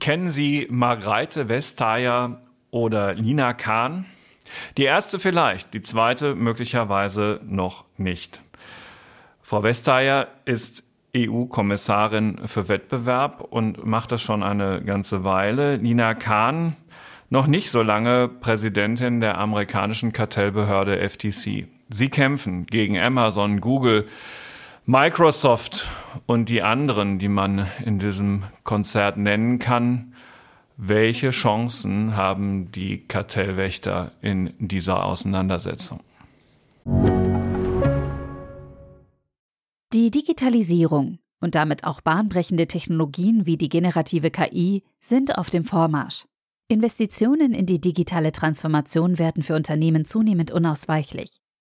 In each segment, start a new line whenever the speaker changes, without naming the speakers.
Kennen Sie Margreite Vestager oder Lina Kahn? Die erste vielleicht, die zweite möglicherweise noch nicht. Frau Vestager ist EU-Kommissarin für Wettbewerb und macht das schon eine ganze Weile. Lina Kahn noch nicht so lange Präsidentin der amerikanischen Kartellbehörde FTC. Sie kämpfen gegen Amazon, Google, Microsoft und die anderen, die man in diesem Konzert nennen kann. Welche Chancen haben die Kartellwächter in dieser Auseinandersetzung?
Die Digitalisierung und damit auch bahnbrechende Technologien wie die generative KI sind auf dem Vormarsch. Investitionen in die digitale Transformation werden für Unternehmen zunehmend unausweichlich.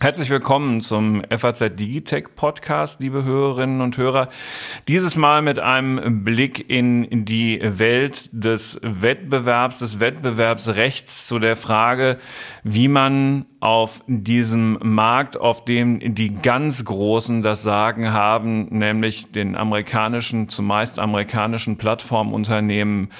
Herzlich willkommen zum FAZ Digitech Podcast, liebe Hörerinnen und Hörer. Dieses Mal mit einem Blick in die Welt des Wettbewerbs, des Wettbewerbsrechts zu der Frage, wie man auf diesem Markt, auf dem die ganz Großen das Sagen haben, nämlich den amerikanischen, zumeist amerikanischen Plattformunternehmen,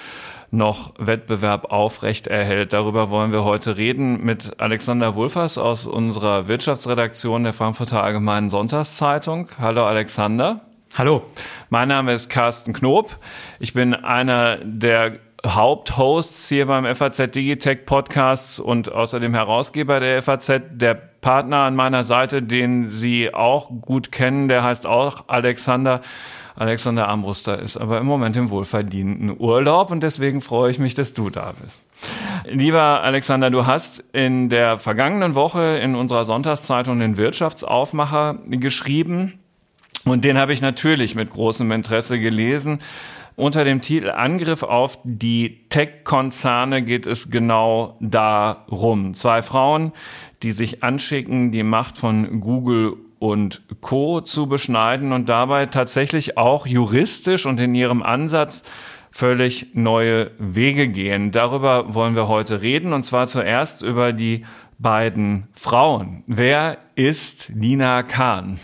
noch Wettbewerb aufrecht erhält. Darüber wollen wir heute reden mit Alexander Wulfers aus unserer Wirtschaftsredaktion der Frankfurter Allgemeinen Sonntagszeitung. Hallo Alexander.
Hallo.
Mein Name ist Carsten Knob. Ich bin einer der Haupthosts hier beim FAZ Digitech Podcast und außerdem Herausgeber der FAZ. Der Partner an meiner Seite, den Sie auch gut kennen, der heißt auch Alexander. Alexander Armbruster ist aber im Moment im wohlverdienten Urlaub und deswegen freue ich mich, dass du da bist. Lieber Alexander, du hast in der vergangenen Woche in unserer Sonntagszeitung den Wirtschaftsaufmacher geschrieben und den habe ich natürlich mit großem Interesse gelesen. Unter dem Titel Angriff auf die Tech-Konzerne geht es genau darum. Zwei Frauen, die sich anschicken, die Macht von Google und Co. zu beschneiden und dabei tatsächlich auch juristisch und in ihrem Ansatz völlig neue Wege gehen. Darüber wollen wir heute reden und zwar zuerst über die beiden Frauen. Wer ist Nina Kahn?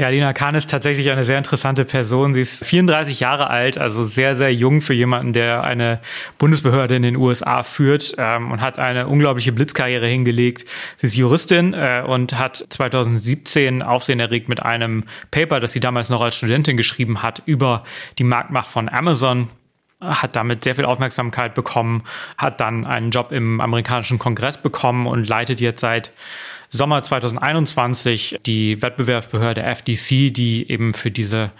Ja, Lina Kahn ist tatsächlich eine sehr interessante Person. Sie ist 34 Jahre alt, also sehr, sehr jung für jemanden, der eine Bundesbehörde in den USA führt ähm, und hat eine unglaubliche Blitzkarriere hingelegt. Sie ist Juristin äh, und hat 2017 Aufsehen erregt mit einem Paper, das sie damals noch als Studentin geschrieben hat, über die Marktmacht von Amazon hat damit sehr viel Aufmerksamkeit bekommen, hat dann einen Job im amerikanischen Kongress bekommen und leitet jetzt seit Sommer 2021 die Wettbewerbsbehörde FDC, die eben für diese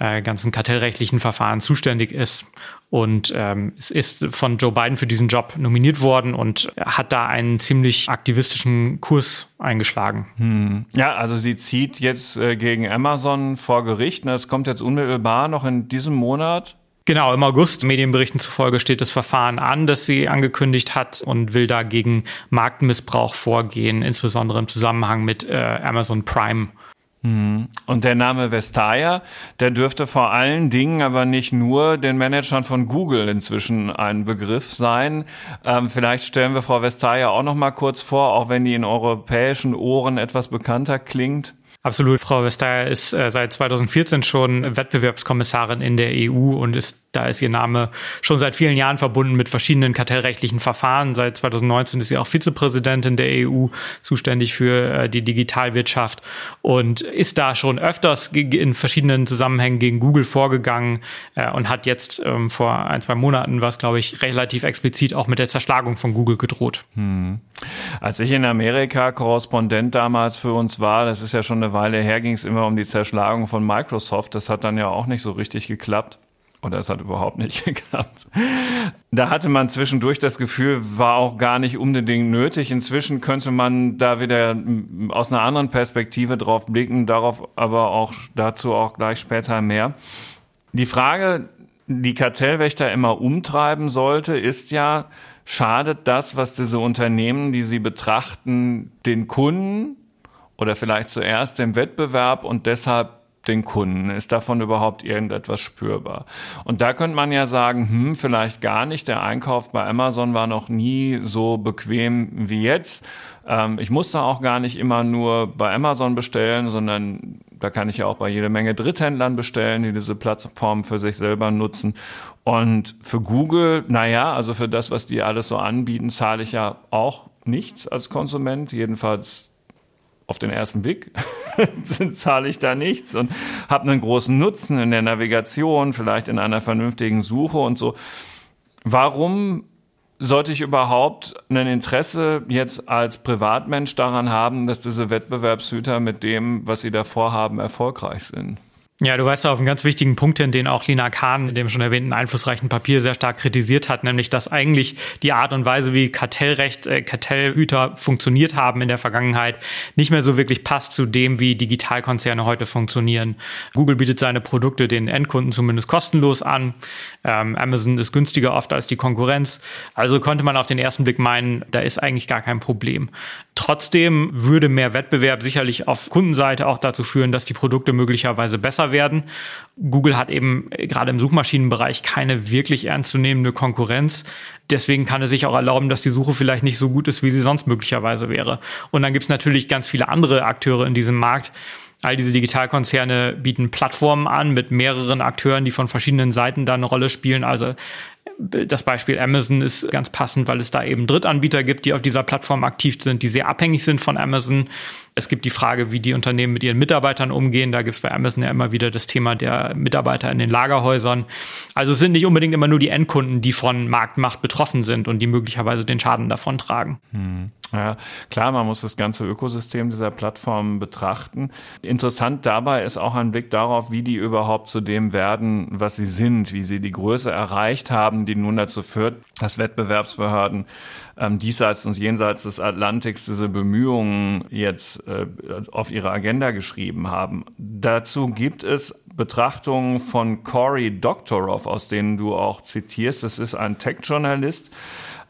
äh, ganzen kartellrechtlichen Verfahren zuständig ist. Und ähm, es ist von Joe Biden für diesen Job nominiert worden und hat da einen ziemlich aktivistischen Kurs eingeschlagen.
Hm. Ja, also sie zieht jetzt äh, gegen Amazon vor Gericht. Es kommt jetzt unmittelbar noch in diesem Monat
Genau, im August, Medienberichten zufolge, steht das Verfahren an, das sie angekündigt hat und will dagegen Marktmissbrauch vorgehen, insbesondere im Zusammenhang mit äh, Amazon Prime.
Mhm. Und der Name Vestager, der dürfte vor allen Dingen, aber nicht nur den Managern von Google inzwischen ein Begriff sein. Ähm, vielleicht stellen wir Frau Vestager auch noch mal kurz vor, auch wenn die in europäischen Ohren etwas bekannter klingt.
Absolut. Frau Vestager ist äh, seit 2014 schon Wettbewerbskommissarin in der EU und ist da ist ihr Name schon seit vielen Jahren verbunden mit verschiedenen kartellrechtlichen Verfahren. Seit 2019 ist sie auch Vizepräsidentin der EU, zuständig für äh, die Digitalwirtschaft und ist da schon öfters in verschiedenen Zusammenhängen gegen Google vorgegangen äh, und hat jetzt ähm, vor ein, zwei Monaten was, glaube ich, relativ explizit auch mit der Zerschlagung von Google gedroht. Hm.
Als ich in Amerika Korrespondent damals für uns war, das ist ja schon eine Weile her, ging es immer um die Zerschlagung von Microsoft. Das hat dann ja auch nicht so richtig geklappt. Oder es hat überhaupt nicht geklappt. Da hatte man zwischendurch das Gefühl, war auch gar nicht unbedingt nötig. Inzwischen könnte man da wieder aus einer anderen Perspektive drauf blicken, darauf aber auch dazu auch gleich später mehr. Die Frage, die Kartellwächter immer umtreiben sollte, ist ja, schadet das, was diese Unternehmen, die sie betrachten, den Kunden oder vielleicht zuerst dem Wettbewerb und deshalb den Kunden? Ist davon überhaupt irgendetwas spürbar? Und da könnte man ja sagen, hm, vielleicht gar nicht. Der Einkauf bei Amazon war noch nie so bequem wie jetzt. Ähm, ich musste auch gar nicht immer nur bei Amazon bestellen, sondern da kann ich ja auch bei jede Menge Dritthändlern bestellen, die diese Plattform für sich selber nutzen. Und für Google, naja, also für das, was die alles so anbieten, zahle ich ja auch nichts als Konsument. Jedenfalls auf den ersten Blick zahle ich da nichts und habe einen großen Nutzen in der Navigation, vielleicht in einer vernünftigen Suche und so. Warum sollte ich überhaupt ein Interesse jetzt als Privatmensch daran haben, dass diese Wettbewerbshüter mit dem, was sie da vorhaben, erfolgreich sind?
Ja, du weißt auf einen ganz wichtigen Punkt hin, den auch Lina Kahn in dem schon erwähnten einflussreichen Papier sehr stark kritisiert hat, nämlich dass eigentlich die Art und Weise, wie Kartellrecht, äh, Kartellhüter funktioniert haben in der Vergangenheit, nicht mehr so wirklich passt zu dem, wie Digitalkonzerne heute funktionieren. Google bietet seine Produkte den Endkunden zumindest kostenlos an. Ähm, Amazon ist günstiger oft als die Konkurrenz. Also konnte man auf den ersten Blick meinen, da ist eigentlich gar kein Problem. Trotzdem würde mehr Wettbewerb sicherlich auf Kundenseite auch dazu führen, dass die Produkte möglicherweise besser werden. Google hat eben gerade im Suchmaschinenbereich keine wirklich ernstzunehmende Konkurrenz. Deswegen kann es sich auch erlauben, dass die Suche vielleicht nicht so gut ist, wie sie sonst möglicherweise wäre. Und dann gibt es natürlich ganz viele andere Akteure in diesem Markt. All diese Digitalkonzerne bieten Plattformen an mit mehreren Akteuren, die von verschiedenen Seiten da eine Rolle spielen. Also das Beispiel Amazon ist ganz passend, weil es da eben Drittanbieter gibt, die auf dieser Plattform aktiv sind, die sehr abhängig sind von Amazon. Es gibt die Frage, wie die Unternehmen mit ihren Mitarbeitern umgehen. Da gibt es bei Amazon ja immer wieder das Thema der Mitarbeiter in den Lagerhäusern. Also es sind nicht unbedingt immer nur die Endkunden, die von Marktmacht betroffen sind und die möglicherweise den Schaden davon tragen.
Hm. Ja, klar, man muss das ganze Ökosystem dieser Plattform betrachten. Interessant dabei ist auch ein Blick darauf, wie die überhaupt zu dem werden, was sie sind, wie sie die Größe erreicht haben, die nun dazu führt, dass Wettbewerbsbehörden ähm, diesseits und jenseits des Atlantiks diese Bemühungen jetzt äh, auf ihre Agenda geschrieben haben. Dazu gibt es Betrachtungen von Cory Doctorow, aus denen du auch zitierst. Das ist ein Tech-Journalist,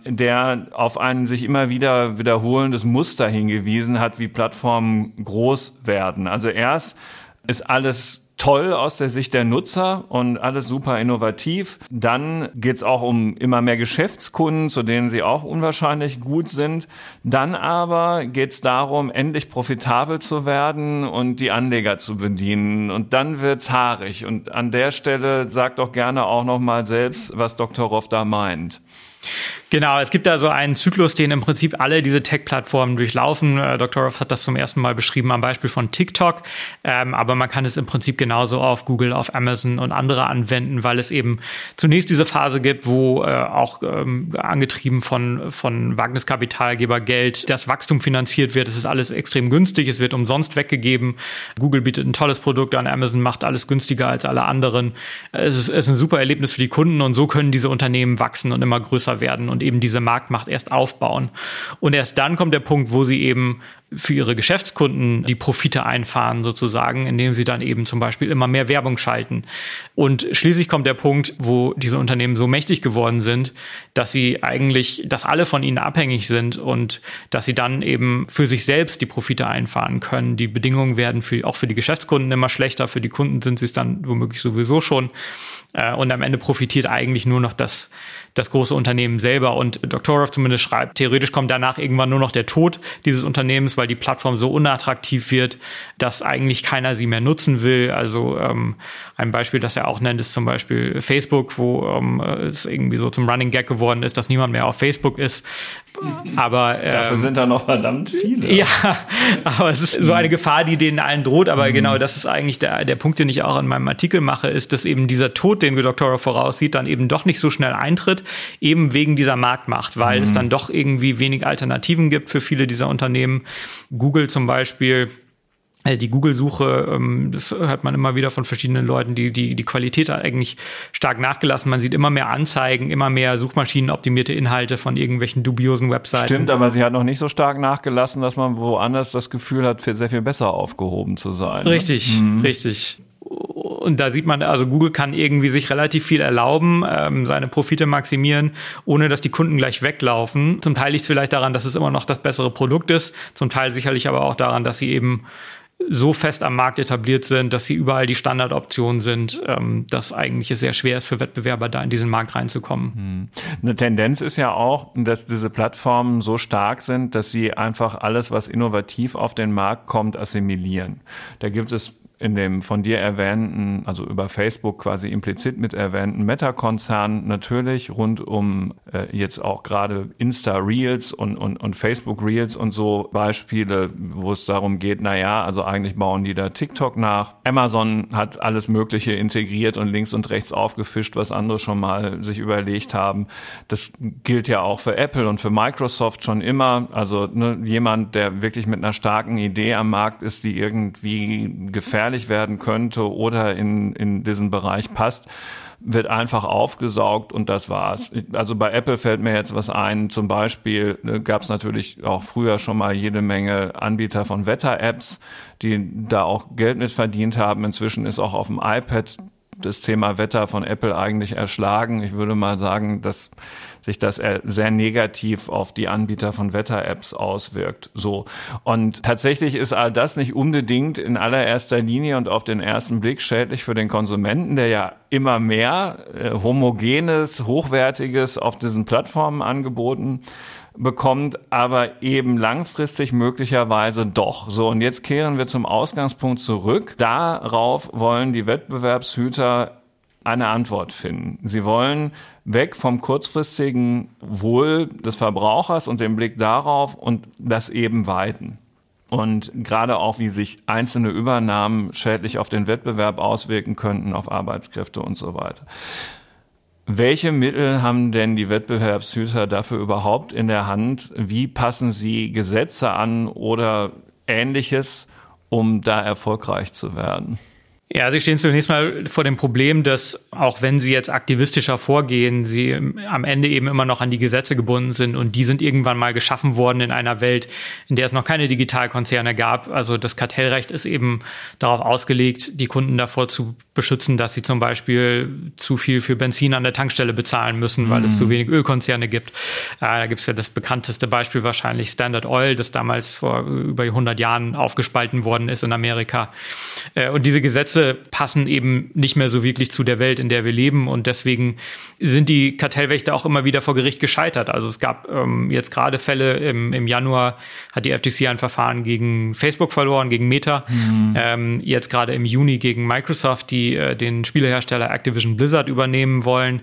der auf ein sich immer wieder wiederholendes Muster hingewiesen hat, wie Plattformen groß werden. Also erst ist alles toll aus der Sicht der Nutzer und alles super innovativ. Dann geht's auch um immer mehr Geschäftskunden, zu denen sie auch unwahrscheinlich gut sind. Dann aber geht's darum, endlich profitabel zu werden und die Anleger zu bedienen. Und dann wird's haarig. Und an der Stelle sagt doch gerne auch noch mal selbst, was Dr. Roff da meint.
Genau, es gibt da so einen Zyklus, den im Prinzip alle diese Tech-Plattformen durchlaufen. Äh, Dr. Roth hat das zum ersten Mal beschrieben am Beispiel von TikTok. Ähm, aber man kann es im Prinzip genauso auf Google, auf Amazon und andere anwenden, weil es eben zunächst diese Phase gibt, wo äh, auch ähm, angetrieben von, von Wagniskapitalgebergeld das Wachstum finanziert wird. Es ist alles extrem günstig, es wird umsonst weggegeben. Google bietet ein tolles Produkt an, Amazon macht alles günstiger als alle anderen. Es ist, ist ein super Erlebnis für die Kunden und so können diese Unternehmen wachsen und immer größer werden und eben diese Marktmacht erst aufbauen. Und erst dann kommt der Punkt, wo sie eben für ihre Geschäftskunden die Profite einfahren sozusagen, indem sie dann eben zum Beispiel immer mehr Werbung schalten. Und schließlich kommt der Punkt, wo diese Unternehmen so mächtig geworden sind, dass sie eigentlich, dass alle von ihnen abhängig sind und dass sie dann eben für sich selbst die Profite einfahren können. Die Bedingungen werden für, auch für die Geschäftskunden immer schlechter, für die Kunden sind sie es dann womöglich sowieso schon. Äh, und am Ende profitiert eigentlich nur noch das, das große Unternehmen selber. Und Doktorov zumindest schreibt, theoretisch kommt danach irgendwann nur noch der Tod dieses Unternehmens, weil die Plattform so unattraktiv wird, dass eigentlich keiner sie mehr nutzen will. Also ähm, ein Beispiel, das er auch nennt, ist zum Beispiel Facebook, wo ähm, es irgendwie so zum Running Gag geworden ist, dass niemand mehr auf Facebook ist. Aber
ähm, dafür sind da noch verdammt viele.
Ja, aber es ist so eine Gefahr, die denen allen droht. Aber mhm. genau, das ist eigentlich der, der Punkt, den ich auch in meinem Artikel mache, ist, dass eben dieser Tod, den Doctorow voraussieht, dann eben doch nicht so schnell eintritt, eben wegen dieser Marktmacht, weil mhm. es dann doch irgendwie wenig Alternativen gibt für viele dieser Unternehmen. Google zum Beispiel die Google-Suche, ähm, das hört man immer wieder von verschiedenen Leuten, die, die, die Qualität hat eigentlich stark nachgelassen. Man sieht immer mehr Anzeigen, immer mehr suchmaschinenoptimierte Inhalte von irgendwelchen dubiosen Webseiten.
Stimmt, aber sie hat noch nicht so stark nachgelassen, dass man woanders das Gefühl hat, sehr viel besser aufgehoben zu sein.
Ne? Richtig, mhm. richtig Und da sieht man, also Google kann irgendwie sich relativ viel erlauben, ähm, seine Profite maximieren, ohne dass die Kunden gleich weglaufen. Zum Teil liegt es vielleicht daran, dass es immer noch das bessere Produkt ist, zum Teil sicherlich aber auch daran, dass sie eben so fest am Markt etabliert sind, dass sie überall die Standardoptionen sind, ähm, dass eigentlich es sehr schwer ist für Wettbewerber da in diesen Markt reinzukommen. Hm.
Eine Tendenz ist ja auch, dass diese Plattformen so stark sind, dass sie einfach alles, was innovativ auf den Markt kommt, assimilieren. Da gibt es in dem von dir erwähnten, also über Facebook quasi implizit mit erwähnten Meta-Konzern natürlich rund um äh, jetzt auch gerade Insta-Reels und, und, und Facebook-Reels und so Beispiele, wo es darum geht, na ja, also eigentlich bauen die da TikTok nach. Amazon hat alles Mögliche integriert und links und rechts aufgefischt, was andere schon mal sich überlegt haben. Das gilt ja auch für Apple und für Microsoft schon immer. Also ne, jemand, der wirklich mit einer starken Idee am Markt ist, die irgendwie gefährdet gefährlich werden könnte oder in, in diesen Bereich passt, wird einfach aufgesaugt und das war's. Also bei Apple fällt mir jetzt was ein. Zum Beispiel ne, gab es natürlich auch früher schon mal jede Menge Anbieter von Wetter-Apps, die da auch Geld mit verdient haben. Inzwischen ist auch auf dem iPad das Thema Wetter von Apple eigentlich erschlagen. Ich würde mal sagen, dass sich das sehr negativ auf die Anbieter von Wetter-Apps auswirkt. So. Und tatsächlich ist all das nicht unbedingt in allererster Linie und auf den ersten Blick schädlich für den Konsumenten, der ja immer mehr äh, homogenes, hochwertiges auf diesen Plattformen angeboten bekommt, aber eben langfristig möglicherweise doch. So, und jetzt kehren wir zum Ausgangspunkt zurück. Darauf wollen die Wettbewerbshüter eine Antwort finden. Sie wollen weg vom kurzfristigen Wohl des Verbrauchers und dem Blick darauf und das eben weiten. Und gerade auch, wie sich einzelne Übernahmen schädlich auf den Wettbewerb auswirken könnten, auf Arbeitskräfte und so weiter. Welche Mittel haben denn die Wettbewerbshüter dafür überhaupt in der Hand? Wie passen sie Gesetze an oder ähnliches, um da erfolgreich zu werden?
Ja, Sie stehen zunächst mal vor dem Problem, dass auch wenn Sie jetzt aktivistischer vorgehen, Sie am Ende eben immer noch an die Gesetze gebunden sind und die sind irgendwann mal geschaffen worden in einer Welt, in der es noch keine Digitalkonzerne gab. Also das Kartellrecht ist eben darauf ausgelegt, die Kunden davor zu beschützen, dass sie zum Beispiel zu viel für Benzin an der Tankstelle bezahlen müssen, weil mhm. es zu wenig Ölkonzerne gibt. Da gibt es ja das bekannteste Beispiel wahrscheinlich Standard Oil, das damals vor über 100 Jahren aufgespalten worden ist in Amerika. Äh, und diese Gesetze passen eben nicht mehr so wirklich zu der Welt, in der wir leben. Und deswegen sind die Kartellwächter auch immer wieder vor Gericht gescheitert. Also es gab ähm, jetzt gerade Fälle im, im Januar hat die FTC ein Verfahren gegen Facebook verloren, gegen Meta. Mhm. Ähm, jetzt gerade im Juni gegen Microsoft, die äh, den Spielehersteller Activision Blizzard übernehmen wollen.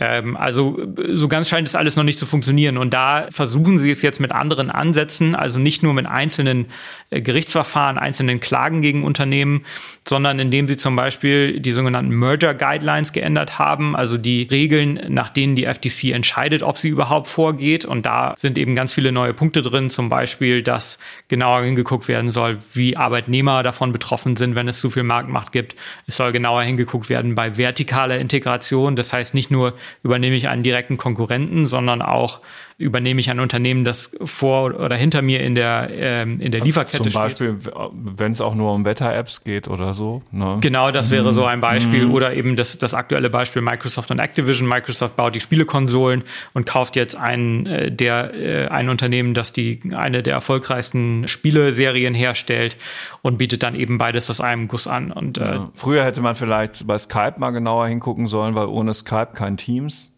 Ähm, also so ganz scheint es alles noch nicht zu funktionieren. Und da versuchen sie es jetzt mit anderen Ansätzen, also nicht nur mit einzelnen äh, Gerichtsverfahren, einzelnen Klagen gegen Unternehmen, sondern indem sie zum Beispiel die sogenannten Merger Guidelines geändert haben, also die Regeln, nach denen die FTC entscheidet, ob sie überhaupt vorgeht. Und da sind eben ganz viele neue Punkte drin, zum Beispiel, dass genauer hingeguckt werden soll, wie Arbeitnehmer davon betroffen sind, wenn es zu viel Marktmacht gibt. Es soll genauer hingeguckt werden bei vertikaler Integration, das heißt nicht nur übernehme ich einen direkten Konkurrenten, sondern auch übernehme ich ein Unternehmen, das vor oder hinter mir in der, ähm, in der Lieferkette
steht. Zum Beispiel, wenn es auch nur um Wetter-Apps geht oder so.
Ne? Genau, das wäre so ein Beispiel. Mhm. Oder eben das, das aktuelle Beispiel Microsoft und Activision. Microsoft baut die Spielekonsolen und kauft jetzt ein, äh, der, äh, ein Unternehmen, das die, eine der erfolgreichsten Spieleserien herstellt und bietet dann eben beides aus einem Guss an. Und,
äh, ja. Früher hätte man vielleicht bei Skype mal genauer hingucken sollen, weil ohne Skype kein Teams.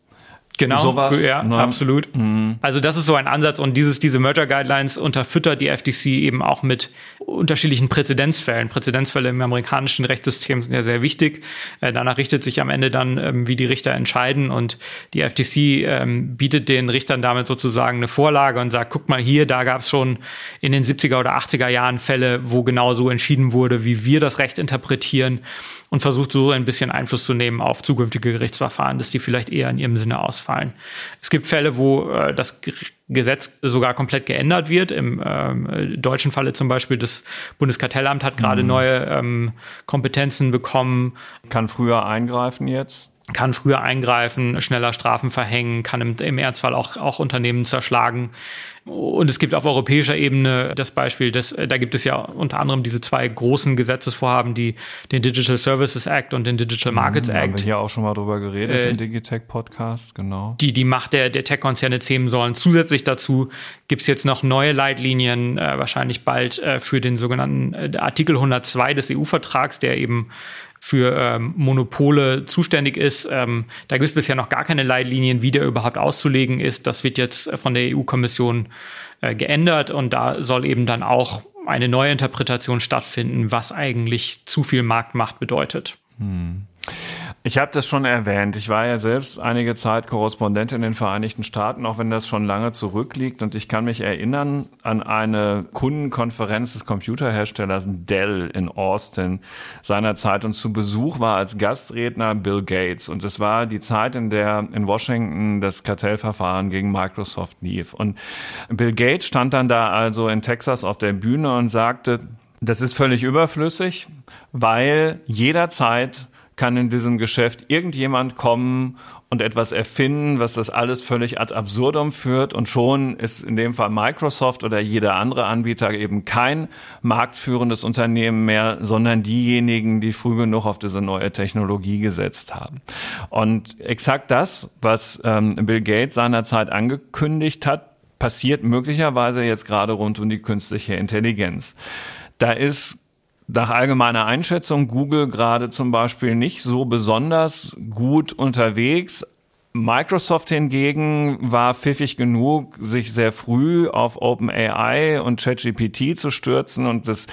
Genau, sowas, ja, ne? absolut. Mhm. Also das ist so ein Ansatz und dieses, diese Merger Guidelines unterfüttert die FTC eben auch mit unterschiedlichen Präzedenzfällen. Präzedenzfälle im amerikanischen Rechtssystem sind ja sehr wichtig. Äh, danach richtet sich am Ende dann, ähm, wie die Richter entscheiden und die FTC ähm, bietet den Richtern damit sozusagen eine Vorlage und sagt, guck mal hier, da gab es schon in den 70er oder 80er Jahren Fälle, wo genau so entschieden wurde, wie wir das Recht interpretieren und versucht so ein bisschen Einfluss zu nehmen auf zukünftige Gerichtsverfahren, dass die vielleicht eher in ihrem Sinne ausfallen. Es gibt Fälle, wo äh, das Gesetz sogar komplett geändert wird. Im äh, deutschen Falle zum Beispiel das Bundeskartellamt hat gerade mhm. neue ähm, Kompetenzen bekommen.
Kann früher eingreifen jetzt?
Kann früher eingreifen, schneller Strafen verhängen, kann im, im Ernstfall auch, auch Unternehmen zerschlagen. Und es gibt auf europäischer Ebene das Beispiel, dass, da gibt es ja unter anderem diese zwei großen Gesetzesvorhaben, die den Digital Services Act und den Digital Markets mhm, Act. Haben
wir hier auch schon mal drüber geredet äh, im Digitech Podcast, genau.
Die die Macht der, der Tech-Konzerne zähmen sollen. Zusätzlich dazu gibt es jetzt noch neue Leitlinien, äh, wahrscheinlich bald äh, für den sogenannten äh, Artikel 102 des EU-Vertrags, der eben für ähm, Monopole zuständig ist. Ähm, da gibt es bisher noch gar keine Leitlinien, wie der überhaupt auszulegen ist. Das wird jetzt von der EU-Kommission äh, geändert und da soll eben dann auch eine neue Interpretation stattfinden, was eigentlich zu viel Marktmacht bedeutet. Hm.
Ich habe das schon erwähnt. Ich war ja selbst einige Zeit Korrespondent in den Vereinigten Staaten, auch wenn das schon lange zurückliegt. Und ich kann mich erinnern an eine Kundenkonferenz des Computerherstellers Dell in Austin seinerzeit. Und zu Besuch war als Gastredner Bill Gates. Und es war die Zeit, in der in Washington das Kartellverfahren gegen Microsoft lief. Und Bill Gates stand dann da also in Texas auf der Bühne und sagte, das ist völlig überflüssig, weil jederzeit kann in diesem Geschäft irgendjemand kommen und etwas erfinden, was das alles völlig ad absurdum führt und schon ist in dem Fall Microsoft oder jeder andere Anbieter eben kein marktführendes Unternehmen mehr, sondern diejenigen, die früh genug auf diese neue Technologie gesetzt haben. Und exakt das, was ähm, Bill Gates seinerzeit angekündigt hat, passiert möglicherweise jetzt gerade rund um die künstliche Intelligenz. Da ist nach allgemeiner Einschätzung Google gerade zum Beispiel nicht so besonders gut unterwegs. Microsoft hingegen war pfiffig genug, sich sehr früh auf OpenAI und ChatGPT zu stürzen und das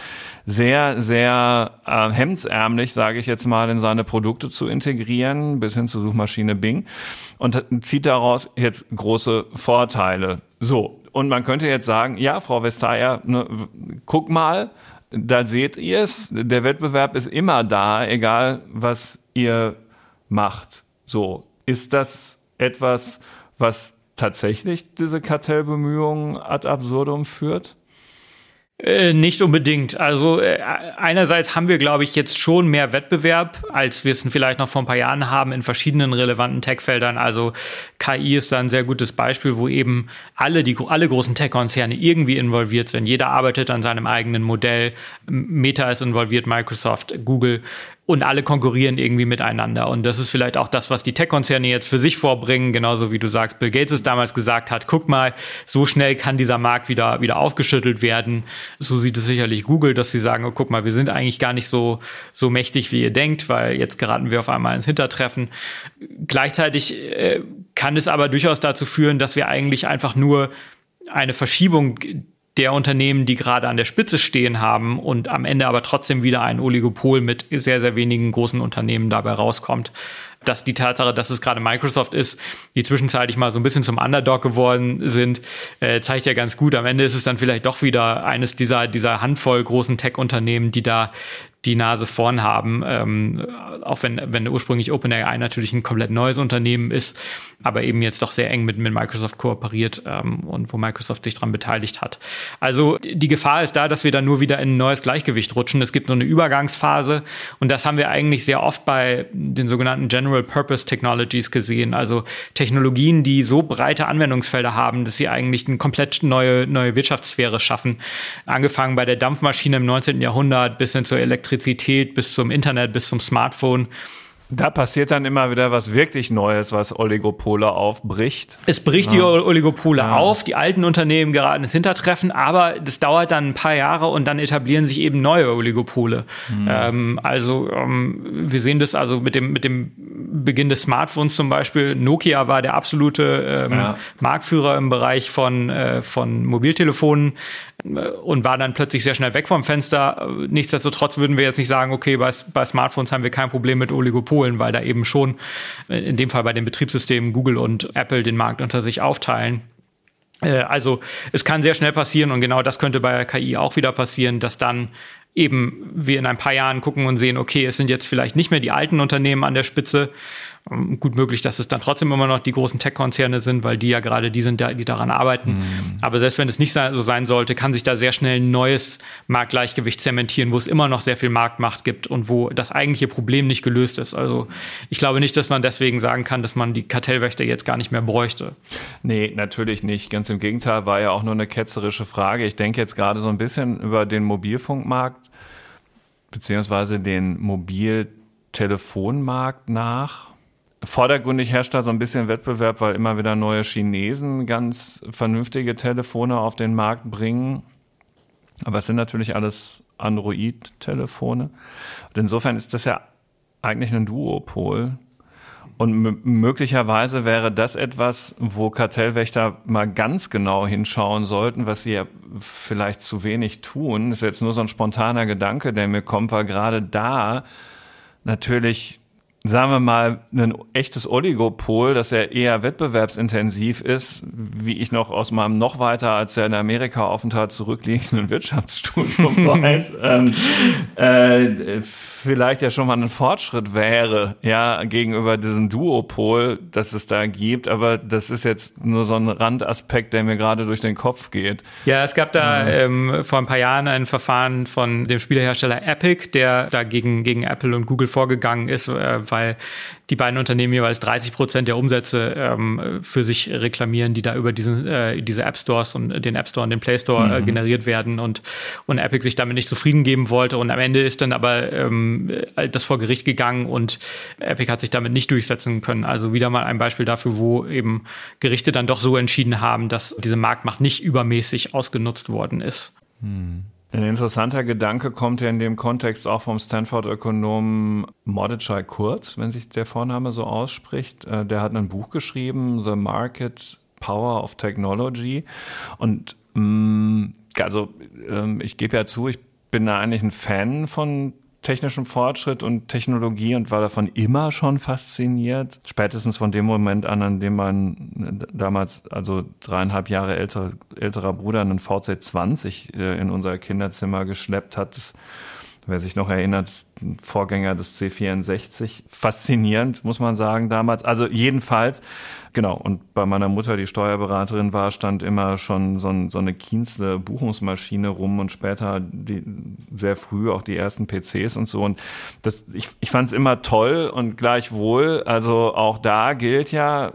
sehr, sehr äh, hemdsärmlich, sage ich jetzt mal, in seine Produkte zu integrieren, bis hin zur Suchmaschine Bing und zieht daraus jetzt große Vorteile. So, und man könnte jetzt sagen, ja, Frau Vestager, ne, guck mal, da seht ihr es, der Wettbewerb ist immer da, egal was ihr macht. So, ist das etwas, was tatsächlich diese Kartellbemühungen ad absurdum führt?
Äh, nicht unbedingt. Also äh, einerseits haben wir, glaube ich, jetzt schon mehr Wettbewerb, als wir es vielleicht noch vor ein paar Jahren haben in verschiedenen relevanten Tech-Feldern. Also KI ist da ein sehr gutes Beispiel, wo eben alle die alle großen Tech-Konzerne irgendwie involviert sind. Jeder arbeitet an seinem eigenen Modell. Meta ist involviert, Microsoft, Google und alle konkurrieren irgendwie miteinander. Und das ist vielleicht auch das, was die Tech-Konzerne jetzt für sich vorbringen, genauso wie du sagst, Bill Gates es damals gesagt hat, guck mal, so schnell kann dieser Markt wieder, wieder aufgeschüttelt werden. So sieht es sicherlich Google, dass sie sagen, oh, guck mal, wir sind eigentlich gar nicht so, so mächtig, wie ihr denkt, weil jetzt geraten wir auf einmal ins Hintertreffen. Gleichzeitig äh, kann es aber durchaus dazu führen, dass wir eigentlich einfach nur eine Verschiebung der Unternehmen, die gerade an der Spitze stehen haben und am Ende aber trotzdem wieder ein Oligopol mit sehr, sehr wenigen großen Unternehmen dabei rauskommt. Dass die Tatsache, dass es gerade Microsoft ist, die zwischenzeitlich mal so ein bisschen zum Underdog geworden sind, äh, zeigt ja ganz gut. Am Ende ist es dann vielleicht doch wieder eines dieser, dieser Handvoll großen Tech-Unternehmen, die da die Nase vorn haben, ähm, auch wenn, wenn ursprünglich OpenAI natürlich ein komplett neues Unternehmen ist, aber eben jetzt doch sehr eng mit, mit Microsoft kooperiert ähm, und wo Microsoft sich daran beteiligt hat. Also die Gefahr ist da, dass wir dann nur wieder in ein neues Gleichgewicht rutschen. Es gibt so eine Übergangsphase und das haben wir eigentlich sehr oft bei den sogenannten General Purpose Technologies gesehen, also Technologien, die so breite Anwendungsfelder haben, dass sie eigentlich eine komplett neue, neue Wirtschaftssphäre schaffen. Angefangen bei der Dampfmaschine im 19. Jahrhundert bis hin zur Elektrizität, bis zum Internet, bis zum Smartphone.
Da passiert dann immer wieder was wirklich Neues, was Oligopole aufbricht.
Es bricht ja. die Oligopole ja. auf, die alten Unternehmen geraten ins Hintertreffen, aber das dauert dann ein paar Jahre und dann etablieren sich eben neue Oligopole. Mhm. Ähm, also ähm, wir sehen das also mit dem, mit dem Beginn des Smartphones zum Beispiel. Nokia war der absolute ähm, ja. Marktführer im Bereich von, äh, von Mobiltelefonen und war dann plötzlich sehr schnell weg vom Fenster. Nichtsdestotrotz würden wir jetzt nicht sagen, okay, bei, bei Smartphones haben wir kein Problem mit Oligopolen, weil da eben schon in dem Fall bei den Betriebssystemen Google und Apple den Markt unter sich aufteilen. Äh, also es kann sehr schnell passieren und genau das könnte bei KI auch wieder passieren, dass dann eben wir in ein paar Jahren gucken und sehen, okay, es sind jetzt vielleicht nicht mehr die alten Unternehmen an der Spitze, gut möglich, dass es dann trotzdem immer noch die großen Tech-Konzerne sind, weil die ja gerade die sind, die daran arbeiten. Mhm. Aber selbst wenn es nicht so sein sollte, kann sich da sehr schnell ein neues Marktgleichgewicht zementieren, wo es immer noch sehr viel Marktmacht gibt und wo das eigentliche Problem nicht gelöst ist. Also ich glaube nicht, dass man deswegen sagen kann, dass man die Kartellwächter jetzt gar nicht mehr bräuchte.
Nee, natürlich nicht. Ganz im Gegenteil, war ja auch nur eine ketzerische Frage. Ich denke jetzt gerade so ein bisschen über den Mobilfunkmarkt beziehungsweise den Mobiltelefonmarkt nach Vordergründig herrscht da so ein bisschen Wettbewerb, weil immer wieder neue Chinesen ganz vernünftige Telefone auf den Markt bringen. Aber es sind natürlich alles Android-Telefone. Und insofern ist das ja eigentlich ein Duopol. Und möglicherweise wäre das etwas, wo Kartellwächter mal ganz genau hinschauen sollten, was sie ja vielleicht zu wenig tun. Das ist jetzt nur so ein spontaner Gedanke, der mir kommt, weil gerade da natürlich sagen wir mal, ein echtes Oligopol, das ja eher wettbewerbsintensiv ist, wie ich noch aus meinem noch weiter als der in Amerika Aufenthalt zurückliegenden Wirtschaftsstudium weiß, ähm, äh, vielleicht ja schon mal ein Fortschritt wäre, ja, gegenüber diesem Duopol, das es da gibt. Aber das ist jetzt nur so ein Randaspekt, der mir gerade durch den Kopf geht.
Ja, es gab da mhm. ähm, vor ein paar Jahren ein Verfahren von dem Spielehersteller Epic, der da gegen, gegen Apple und Google vorgegangen ist, äh, weil die beiden Unternehmen jeweils 30 Prozent der Umsätze ähm, für sich reklamieren, die da über diesen, äh, diese App Stores und den App Store und den Play Store äh, mhm. generiert werden und, und Epic sich damit nicht zufrieden geben wollte. Und am Ende ist dann aber ähm, das vor Gericht gegangen und Epic hat sich damit nicht durchsetzen können. Also wieder mal ein Beispiel dafür, wo eben Gerichte dann doch so entschieden haben, dass diese Marktmacht nicht übermäßig ausgenutzt worden ist.
Mhm. Ein interessanter Gedanke kommt ja in dem Kontext auch vom Stanford-Ökonomen Mordechai Kurz, wenn sich der Vorname so ausspricht. Äh, der hat ein Buch geschrieben, The Market Power of Technology. Und mm, also ähm, ich gebe ja zu, ich bin da eigentlich ein Fan von technischem Fortschritt und Technologie und war davon immer schon fasziniert. Spätestens von dem Moment an, an dem mein damals, also dreieinhalb Jahre älter, älterer Bruder einen VC20 äh, in unser Kinderzimmer geschleppt hat. Das wer sich noch erinnert, Vorgänger des C64. Faszinierend, muss man sagen, damals. Also jedenfalls, genau. Und bei meiner Mutter, die Steuerberaterin war, stand immer schon so, ein, so eine Kienzle Buchungsmaschine rum und später die, sehr früh auch die ersten PCs und so. Und das, ich, ich fand es immer toll und gleichwohl, also auch da gilt ja,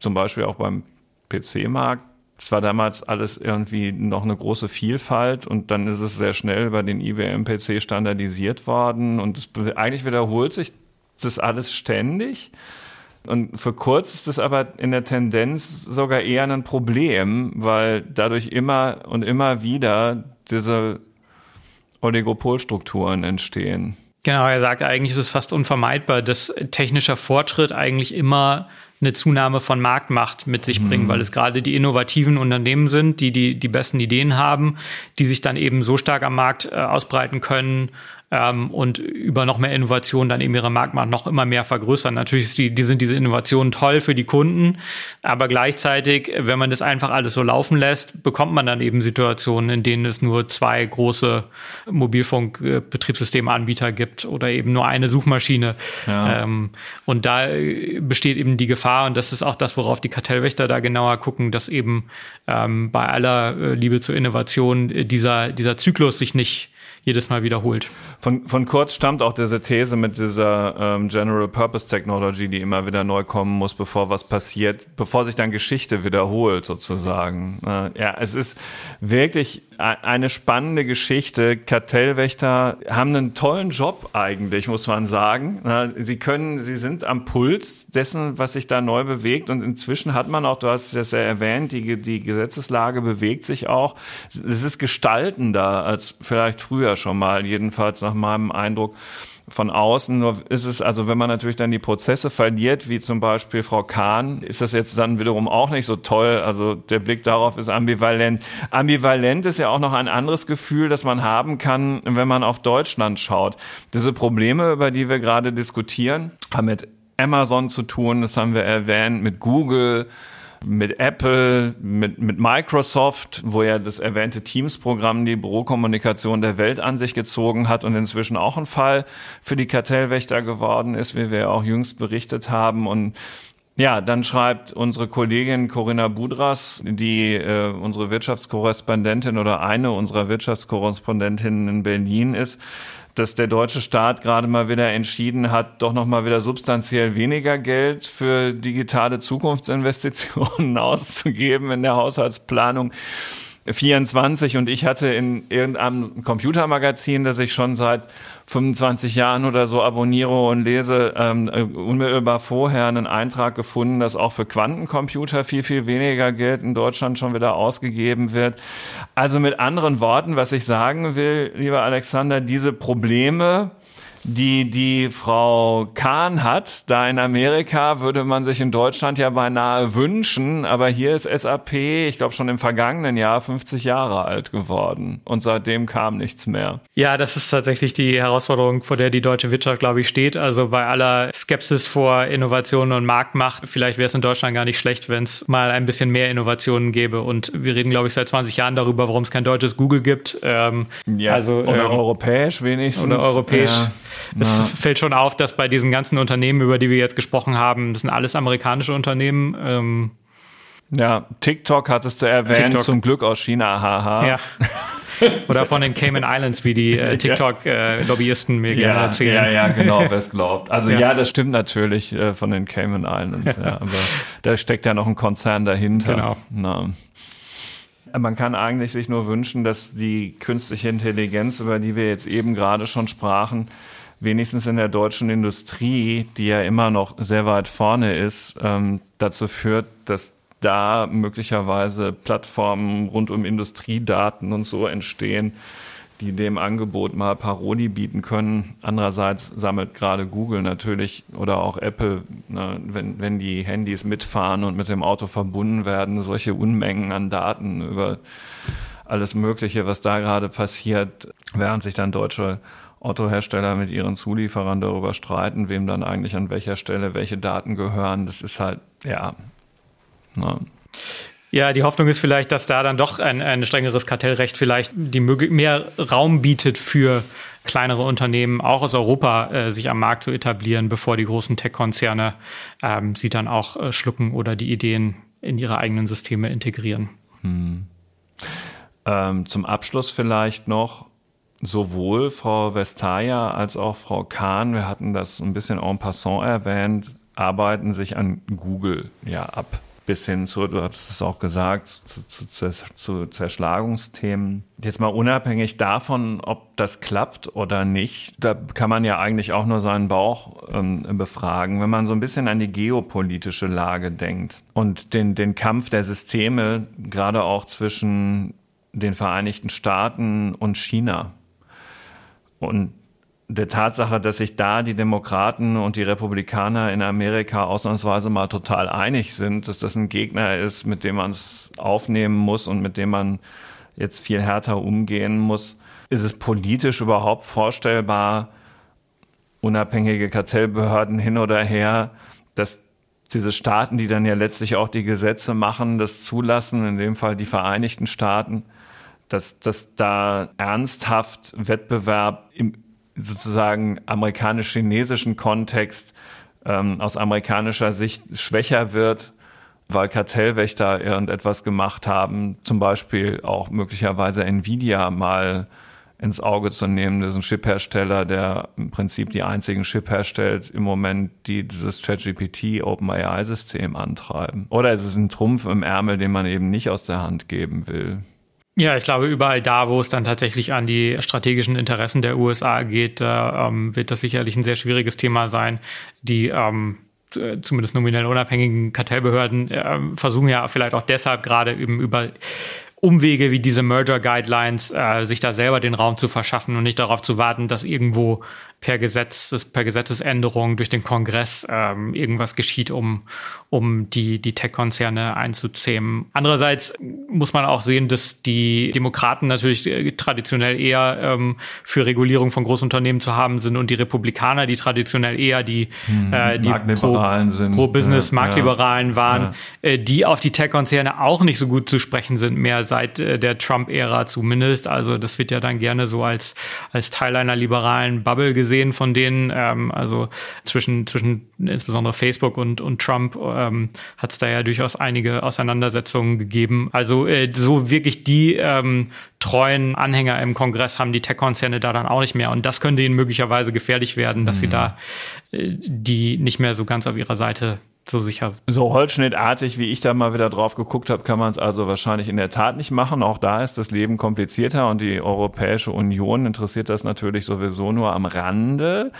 zum Beispiel auch beim PC-Markt, es war damals alles irgendwie noch eine große Vielfalt und dann ist es sehr schnell bei den IBM-PC standardisiert worden und es, eigentlich wiederholt sich das alles ständig. Und für kurz ist das aber in der Tendenz sogar eher ein Problem, weil dadurch immer und immer wieder diese Oligopolstrukturen entstehen.
Genau, er sagt, eigentlich ist es fast unvermeidbar, dass technischer Fortschritt eigentlich immer eine Zunahme von Marktmacht mit sich bringen, mhm. weil es gerade die innovativen Unternehmen sind, die, die die besten Ideen haben, die sich dann eben so stark am Markt äh, ausbreiten können, ähm, und über noch mehr Innovation dann eben ihre Marktmacht noch immer mehr vergrößern. Natürlich die, die sind diese Innovationen toll für die Kunden, aber gleichzeitig, wenn man das einfach alles so laufen lässt, bekommt man dann eben Situationen, in denen es nur zwei große Mobilfunkbetriebssystemanbieter gibt oder eben nur eine Suchmaschine. Ja. Ähm, und da besteht eben die Gefahr, und das ist auch das, worauf die Kartellwächter da genauer gucken, dass eben ähm, bei aller äh, Liebe zur Innovation dieser, dieser Zyklus sich nicht jedes Mal wiederholt.
Von, von Kurz stammt auch diese These mit dieser ähm, General Purpose Technology, die immer wieder neu kommen muss, bevor was passiert, bevor sich dann Geschichte wiederholt sozusagen. Äh, ja, es ist wirklich eine spannende Geschichte. Kartellwächter haben einen tollen Job eigentlich, muss man sagen. Sie können, sie sind am Puls dessen, was sich da neu bewegt. Und inzwischen hat man auch, du hast es ja erwähnt, die, die Gesetzeslage bewegt sich auch. Es ist gestaltender als vielleicht früher schon mal, jedenfalls nach meinem Eindruck von außen. Nur ist es, also wenn man natürlich dann die Prozesse verliert, wie zum Beispiel Frau Kahn, ist das jetzt dann wiederum auch nicht so toll. Also der Blick darauf ist ambivalent. Ambivalent ist ja auch noch ein anderes Gefühl, das man haben kann, wenn man auf Deutschland schaut. Diese Probleme, über die wir gerade diskutieren, haben mit Amazon zu tun, das haben wir erwähnt, mit Google, mit Apple, mit, mit Microsoft, wo ja das erwähnte Teams-Programm die Bürokommunikation der Welt an sich gezogen hat und inzwischen auch ein Fall für die Kartellwächter geworden ist, wie wir auch jüngst berichtet haben. Und ja, dann schreibt unsere Kollegin Corinna Budras, die äh, unsere Wirtschaftskorrespondentin oder eine unserer Wirtschaftskorrespondentinnen in Berlin ist, dass der deutsche Staat gerade mal wieder entschieden hat, doch noch mal wieder substanziell weniger Geld für digitale Zukunftsinvestitionen auszugeben in der Haushaltsplanung. 24 und ich hatte in irgendeinem Computermagazin, das ich schon seit 25 Jahren oder so abonniere und lese, ähm, äh, unmittelbar vorher einen Eintrag gefunden, dass auch für Quantencomputer viel, viel weniger Geld in Deutschland schon wieder ausgegeben wird. Also mit anderen Worten, was ich sagen will, lieber Alexander, diese Probleme, die die Frau Kahn hat. Da in Amerika würde man sich in Deutschland ja beinahe wünschen, aber hier ist SAP, ich glaube schon im vergangenen Jahr 50 Jahre alt geworden und seitdem kam nichts mehr.
Ja, das ist tatsächlich die Herausforderung, vor der die deutsche Wirtschaft, glaube ich, steht. Also bei aller Skepsis vor Innovationen und Marktmacht, vielleicht wäre es in Deutschland gar nicht schlecht, wenn es mal ein bisschen mehr Innovationen gäbe. Und wir reden, glaube ich, seit 20 Jahren darüber, warum es kein deutsches Google gibt.
Ähm, ja, also, oder ähm, europäisch wenigstens.
Oder europäisch. Ja. Es fällt schon auf, dass bei diesen ganzen Unternehmen, über die wir jetzt gesprochen haben, das sind alles amerikanische Unternehmen. Ähm,
ja, TikTok hattest du erwähnt, TikTok. zum Glück aus China, haha. Ja.
Oder von den Cayman Islands, wie die äh, TikTok-Lobbyisten äh, mir ja, gerne erzählen.
Ja, ja, genau, wer es glaubt. Also ja. ja. das stimmt natürlich äh, von den Cayman Islands, ja, aber da steckt ja noch ein Konzern dahinter. Genau. Na. Man kann eigentlich sich nur wünschen, dass die künstliche Intelligenz, über die wir jetzt eben gerade schon sprachen, wenigstens in der deutschen Industrie, die ja immer noch sehr weit vorne ist, ähm, dazu führt, dass da möglicherweise Plattformen rund um Industriedaten und so entstehen, die dem Angebot mal Parodie bieten können. Andererseits sammelt gerade Google natürlich oder auch Apple, ne, wenn, wenn die Handys mitfahren und mit dem Auto verbunden werden, solche Unmengen an Daten über alles Mögliche, was da gerade passiert, während sich dann deutsche Autohersteller mit ihren Zulieferern darüber streiten, wem dann eigentlich an welcher Stelle welche Daten gehören. Das ist halt, ja.
Ne. Ja, die Hoffnung ist vielleicht, dass da dann doch ein, ein strengeres Kartellrecht vielleicht die mehr Raum bietet für kleinere Unternehmen, auch aus Europa, äh, sich am Markt zu etablieren, bevor die großen Tech-Konzerne ähm, sie dann auch äh, schlucken oder die Ideen in ihre eigenen Systeme integrieren. Hm.
Ähm, zum Abschluss vielleicht noch, sowohl Frau Vestager als auch Frau Kahn, wir hatten das ein bisschen en passant erwähnt, arbeiten sich an Google ja ab. Bis hin zu, du hast es auch gesagt, zu, zu, zu Zerschlagungsthemen. Jetzt mal unabhängig davon, ob das klappt oder nicht, da kann man ja eigentlich auch nur seinen Bauch ähm, befragen. Wenn man so ein bisschen an die geopolitische Lage denkt und den, den Kampf der Systeme, gerade auch zwischen den Vereinigten Staaten und China. Und der Tatsache, dass sich da die Demokraten und die Republikaner in Amerika ausnahmsweise mal total einig sind, dass das ein Gegner ist, mit dem man es aufnehmen muss und mit dem man jetzt viel härter umgehen muss, ist es politisch überhaupt vorstellbar, unabhängige Kartellbehörden hin oder her, dass diese Staaten, die dann ja letztlich auch die Gesetze machen, das zulassen, in dem Fall die Vereinigten Staaten, dass, dass da ernsthaft Wettbewerb im sozusagen amerikanisch-chinesischen Kontext ähm, aus amerikanischer Sicht schwächer wird, weil Kartellwächter irgendetwas gemacht haben, zum Beispiel auch möglicherweise Nvidia mal ins Auge zu nehmen. Das ist ein Chiphersteller, der im Prinzip die einzigen Chip herstellt im Moment, die dieses ChatGPT OpenAI-System antreiben. Oder ist es ein Trumpf im Ärmel, den man eben nicht aus der Hand geben will?
Ja, ich glaube, überall da, wo es dann tatsächlich an die strategischen Interessen der USA geht, da ähm, wird das sicherlich ein sehr schwieriges Thema sein. Die ähm, zumindest nominell unabhängigen Kartellbehörden äh, versuchen ja vielleicht auch deshalb gerade eben über Umwege wie diese Merger Guidelines, äh, sich da selber den Raum zu verschaffen und nicht darauf zu warten, dass irgendwo per Gesetz, per Gesetzesänderung durch den Kongress ähm, irgendwas geschieht, um, um die, die Tech-Konzerne einzuzähmen. Andererseits muss man auch sehen, dass die Demokraten natürlich äh, traditionell eher ähm, für Regulierung von Großunternehmen zu haben sind und die Republikaner, die traditionell eher die, hm, äh, die
Marktliberalen pro,
ja, waren, ja. Äh, die auf die Tech-Konzerne auch nicht so gut zu sprechen sind, mehr seit äh, der Trump-Ära zumindest. Also das wird ja dann gerne so als, als Teil einer liberalen Bubble gesehen von denen. Ähm, also zwischen, zwischen insbesondere Facebook und, und Trump ähm, hat es da ja durchaus einige Auseinandersetzungen gegeben. Also äh, so wirklich die ähm, treuen Anhänger im Kongress haben die Tech-Konzerne da dann auch nicht mehr. Und das könnte ihnen möglicherweise gefährlich werden, dass mhm. sie da äh, die nicht mehr so ganz auf ihrer Seite so sicher.
So holzschnittartig, wie ich da mal wieder drauf geguckt habe, kann man es also wahrscheinlich in der Tat nicht machen. Auch da ist das Leben komplizierter und die Europäische Union interessiert das natürlich sowieso nur am Rande.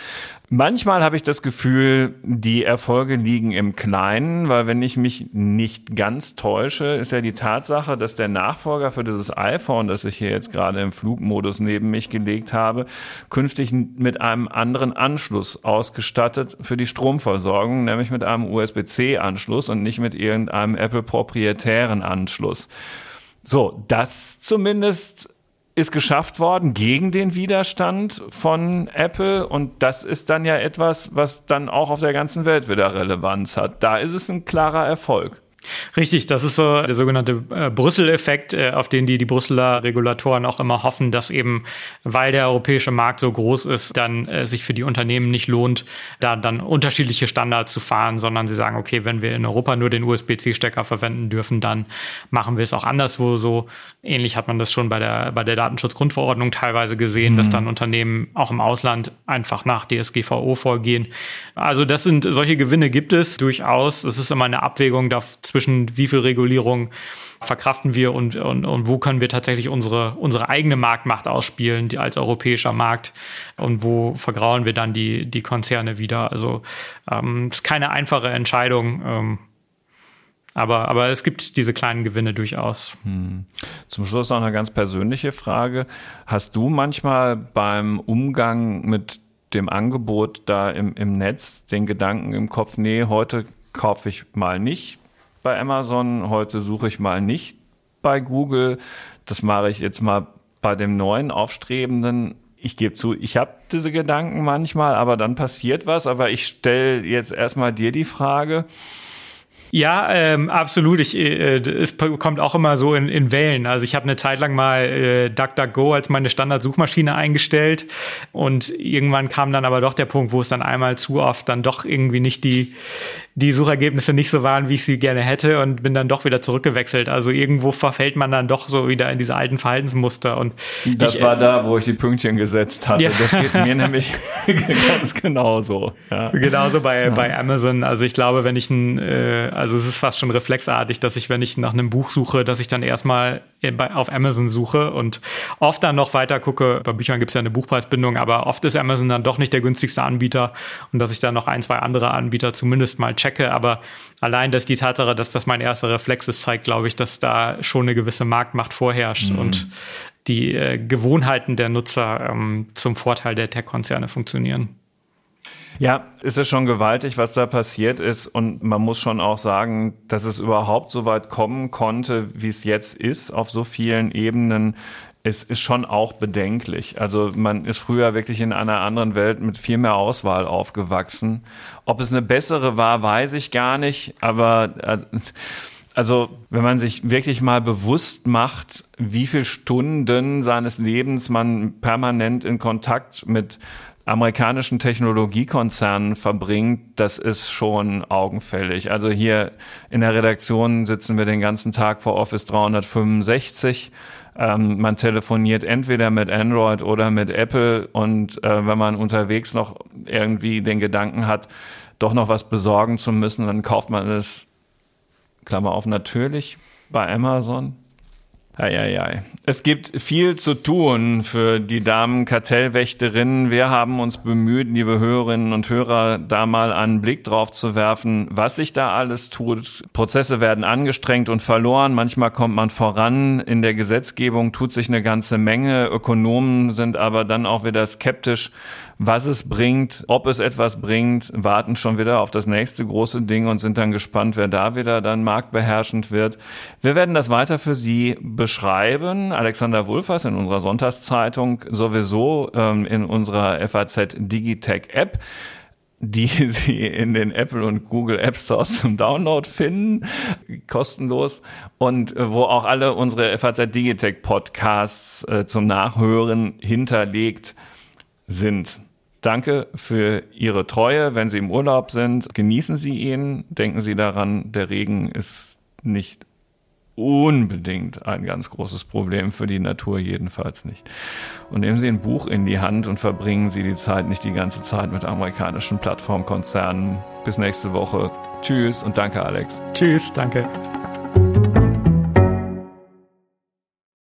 Manchmal habe ich das Gefühl, die Erfolge liegen im Kleinen, weil wenn ich mich nicht ganz täusche, ist ja die Tatsache, dass der Nachfolger für dieses iPhone, das ich hier jetzt gerade im Flugmodus neben mich gelegt habe, künftig mit einem anderen Anschluss ausgestattet für die Stromversorgung, nämlich mit einem USB-C-Anschluss und nicht mit irgendeinem Apple-proprietären Anschluss. So, das zumindest ist geschafft worden gegen den Widerstand von Apple und das ist dann ja etwas, was dann auch auf der ganzen Welt wieder Relevanz hat. Da ist es ein klarer Erfolg.
Richtig, das ist so der sogenannte äh, Brüssel-Effekt, äh, auf den die, die Brüsseler Regulatoren auch immer hoffen, dass eben, weil der europäische Markt so groß ist, dann äh, sich für die Unternehmen nicht lohnt, da dann unterschiedliche Standards zu fahren, sondern sie sagen, okay, wenn wir in Europa nur den USB-C-Stecker verwenden dürfen, dann machen wir es auch anderswo so. Ähnlich hat man das schon bei der, bei der Datenschutzgrundverordnung teilweise gesehen, mhm. dass dann Unternehmen auch im Ausland einfach nach DSGVO vorgehen. Also das sind, solche Gewinne gibt es durchaus. Es ist immer eine Abwägung dazwischen, zwischen wie viel Regulierung verkraften wir und, und, und wo können wir tatsächlich unsere, unsere eigene Marktmacht ausspielen, die als europäischer Markt und wo vergrauen wir dann die, die Konzerne wieder. Also ähm, ist keine einfache Entscheidung. Ähm, aber, aber es gibt diese kleinen Gewinne durchaus. Hm.
Zum Schluss noch eine ganz persönliche Frage. Hast du manchmal beim Umgang mit dem Angebot da im, im Netz den Gedanken im Kopf, nee, heute kaufe ich mal nicht bei Amazon, heute suche ich mal nicht bei Google. Das mache ich jetzt mal bei dem neuen Aufstrebenden. Ich gebe zu, ich habe diese Gedanken manchmal, aber dann passiert was. Aber ich stelle jetzt erstmal dir die Frage,
ja, ähm, absolut. Ich, äh, es kommt auch immer so in, in Wellen. Also ich habe eine Zeit lang mal äh, DuckDuckGo als meine Standardsuchmaschine eingestellt und irgendwann kam dann aber doch der Punkt, wo es dann einmal zu oft dann doch irgendwie nicht die die Suchergebnisse nicht so waren, wie ich sie gerne hätte und bin dann doch wieder zurückgewechselt. Also irgendwo verfällt man dann doch so wieder in diese alten Verhaltensmuster. Und
das ich, war äh, da, wo ich die Pünktchen gesetzt hatte. Ja. Das geht mir nämlich ganz genauso.
Ja. Genauso bei, ja. bei Amazon. Also ich glaube, wenn ich ein, äh, also es ist fast schon reflexartig, dass ich, wenn ich nach einem Buch suche, dass ich dann erstmal auf Amazon suche und oft dann noch weiter gucke. Bei Büchern gibt es ja eine Buchpreisbindung, aber oft ist Amazon dann doch nicht der günstigste Anbieter und dass ich dann noch ein, zwei andere Anbieter zumindest mal checke. Aber allein dass die Tatsache, dass das mein erster Reflex ist, zeigt, glaube ich, dass da schon eine gewisse Marktmacht vorherrscht mhm. und die äh, Gewohnheiten der Nutzer ähm, zum Vorteil der Tech-Konzerne funktionieren.
Ja, ist es schon gewaltig, was da passiert ist. Und man muss schon auch sagen, dass es überhaupt so weit kommen konnte, wie es jetzt ist, auf so vielen Ebenen, es ist schon auch bedenklich. Also man ist früher wirklich in einer anderen Welt mit viel mehr Auswahl aufgewachsen. Ob es eine bessere war, weiß ich gar nicht. Aber äh, also wenn man sich wirklich mal bewusst macht, wie viele Stunden seines Lebens man permanent in Kontakt mit amerikanischen Technologiekonzernen verbringt, das ist schon augenfällig. Also hier in der Redaktion sitzen wir den ganzen Tag vor Office 365. Ähm, man telefoniert entweder mit Android oder mit Apple und äh, wenn man unterwegs noch irgendwie den Gedanken hat, doch noch was besorgen zu müssen, dann kauft man es, Klammer auf, natürlich bei Amazon. Eieiei. Es gibt viel zu tun für die Damen Kartellwächterinnen. Wir haben uns bemüht, liebe Hörerinnen und Hörer, da mal einen Blick drauf zu werfen, was sich da alles tut. Prozesse werden angestrengt und verloren. Manchmal kommt man voran. In der Gesetzgebung tut sich eine ganze Menge. Ökonomen sind aber dann auch wieder skeptisch was es bringt, ob es etwas bringt, warten schon wieder auf das nächste große Ding und sind dann gespannt, wer da wieder dann marktbeherrschend wird. Wir werden das weiter für Sie beschreiben. Alexander Wulfers in unserer Sonntagszeitung, sowieso ähm, in unserer FAZ Digitech App die Sie in den Apple und Google App Stores zum Download finden, kostenlos und äh, wo auch alle unsere FAZ Digitech Podcasts äh, zum Nachhören hinterlegt sind. Danke für Ihre Treue. Wenn Sie im Urlaub sind, genießen Sie ihn. Denken Sie daran, der Regen ist nicht unbedingt ein ganz großes Problem für die Natur, jedenfalls nicht. Und nehmen Sie ein Buch in die Hand und verbringen Sie die Zeit nicht die ganze Zeit mit amerikanischen Plattformkonzernen. Bis nächste Woche. Tschüss und danke, Alex.
Tschüss, danke.